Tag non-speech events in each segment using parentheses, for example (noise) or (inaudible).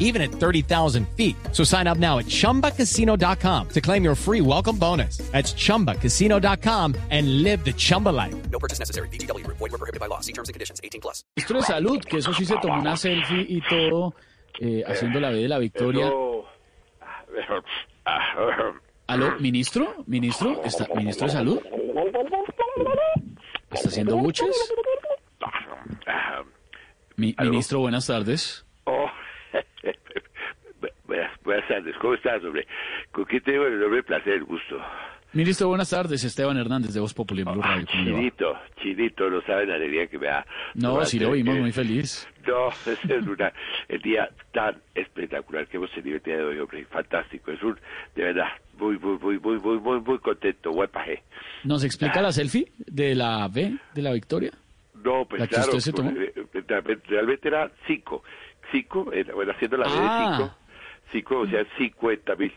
even at 30,000 feet. So sign up now at chumbacasino.com to claim your free welcome bonus. That's chumbacasino.com and live the Chumba life. No purchase necessary. BGW. Void were prohibited by law. See terms and conditions. 18 plus. Ministro de Salud, que eso sí se tomó una selfie y todo, eh, haciendo la B de la victoria. Eso- ah, ¿Aló, ministro? ¿Ministro? ¿Está, ¿Ministro de Salud? ¿Está haciendo buches? ah, Mi- ministro, buenas tardes. Buenas, tardes, ¿cómo estás, hombre? ¿Con quién tengo el enorme placer, gusto? Ministro, buenas tardes. Esteban Hernández de Voz Popular Blue Ah, Radio. ¿Cómo le va? chinito, chinito, no saben la alegría que me da. No, sí lo vimos, Eh, muy feliz. No, (laughs) es una, el día tan espectacular que hemos tenido el día de hoy, hombre, fantástico. Es un, de verdad, muy, muy, muy, muy, muy, muy, muy contento, buen paje. ¿Nos explica la selfie de la B de la victoria? No, pues ¿La que claro, usted se tomó? eh, eh, realmente, era cinco, cinco, eh, bueno, haciendo la B de Ah. cinco, cinco, o sea, cincuenta mil.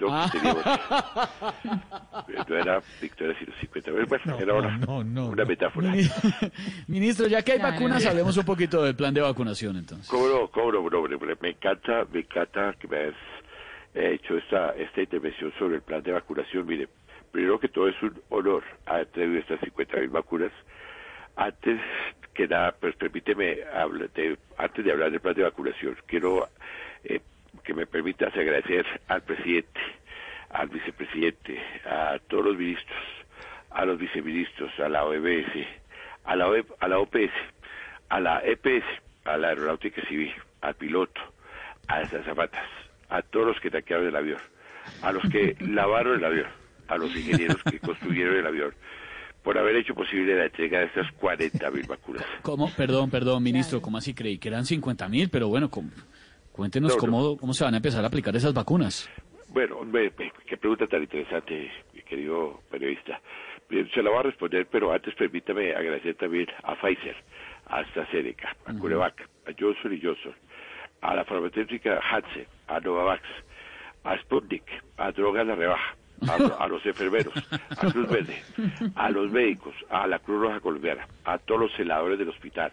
No, Ah. teníamos, (laughs) no era Victoria, sino cincuenta mil, bueno, era una, una metáfora. Mini- (laughs) Ministro, ya que hay vacunas, hablemos un poquito del plan de vacunación entonces. ¿Cómo no? ¿Cómo no? No, hombre, hombre, me encanta, me encanta que me hayas eh, hecho esta, esta intervención sobre el plan de vacunación. Mire, primero que todo es un honor haber traído estas 50 mil vacunas. Antes que nada, pues permíteme, hablar de- antes de hablar del plan de vacunación, quiero eh, que me permitas agradecer al presidente, al vicepresidente, a todos los ministros, a los viceministros, a la OMS, a la, OE a la OPS, a la EPS, a la Aeronáutica Civil, al piloto, a las azafatas, a todos los que taquearon el avión, a los que (laughs) lavaron el avión, a los ingenieros que construyeron el avión, por haber hecho posible la entrega de estas 40 mil vacunas. ¿Cómo? Perdón, perdón, ministro, ¿cómo así creí? Que eran 50 mil, pero bueno, com- cuéntenos No, no. Cómo, cómo se van a empezar a aplicar esas vacunas. Bueno, hombre, qué pregunta tan interesante, mi querido periodista. Bien, se la voy a responder, pero antes permítame agradecer también a Pfizer, a AstraZeneca, a CureVac, a Johnson y Johnson, a la farmacéutica Hansen, a Novavax, a Sputnik, a Droga La Rebaja, a, a los enfermeros, a Cruz Verde, a los médicos, a la Cruz Roja Colombiana, a todos los celadores del hospital,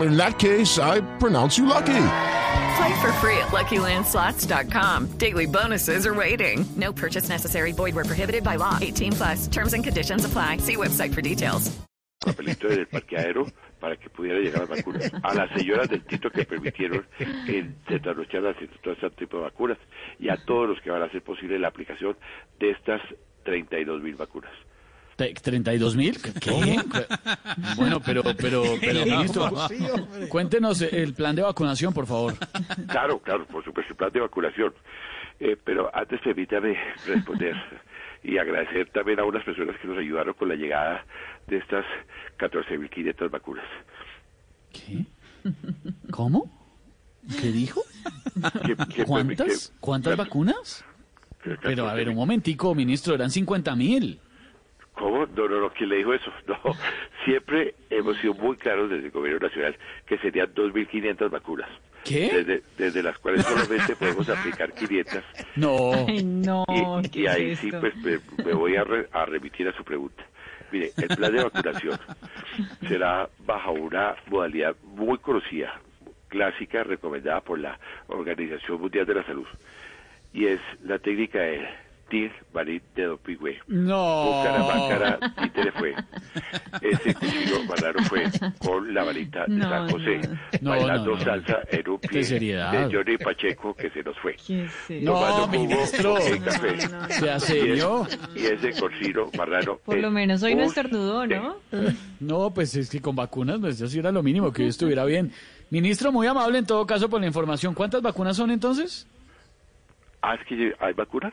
In that case, I pronounce you lucky. Play for free at LuckyLandSlots.com. Daily bonuses are waiting. No purchase necessary. Void where prohibited by law. 18 plus. Terms and conditions apply. See website for details. papelito en el parqueadero para que pudiera llegar las vacunas. A las señoras del Tito que permitieron que se trasnocharan todo ese tipo de vacunas y a todos los que van a hacer posible la aplicación de estas 32 mil vacunas. Te- ¿32 mil? ¿Qué? Bueno, pero, pero, pero, ministro, cuéntenos el plan de vacunación, por favor. Claro, claro, por supuesto, el plan de vacunación. Eh, pero antes permítame responder y agradecer también a unas personas que nos ayudaron con la llegada de estas 14.500 vacunas. ¿Qué? ¿Cómo? ¿Qué dijo? ¿Cuántas? ¿Cuántas vacunas? Pero a ver, un 14.000. momentico, ministro, eran 50 mil. ¿Cómo? No, no, no, ¿quién le dijo eso? (laughs) No, siempre hemos sido muy claros desde el gobierno nacional que serían 2.500 vacunas. ¿Qué? Desde, desde las cuales solamente podemos aplicar 500. No. no. Y, y ahí sí, pues me, me voy a, re- a remitir a su pregunta. Mire, el plan de vacunación será bajo una modalidad muy conocida, clásica, recomendada por la Organización Mundial de la Salud. Y es la técnica de TIR, Marín de Dopingüe. No. Bucaramanga, títere fue. Ese cuchillo marrano fue con la varita de San José, No, bailando no, no. salsa en un pie de Johnny Pacheco que se nos fue. No, ministro. café. ¿Se serio? Y, es- y ese cochino marrano. Por lo menos hoy no estornudó, ¿no? No, pues es que con vacunas, pues eso sí era lo mínimo, que hoy estuviera bien. Ministro, muy amable en todo caso por la información. ¿Cuántas vacunas son entonces? Ah, es que hay vacunas.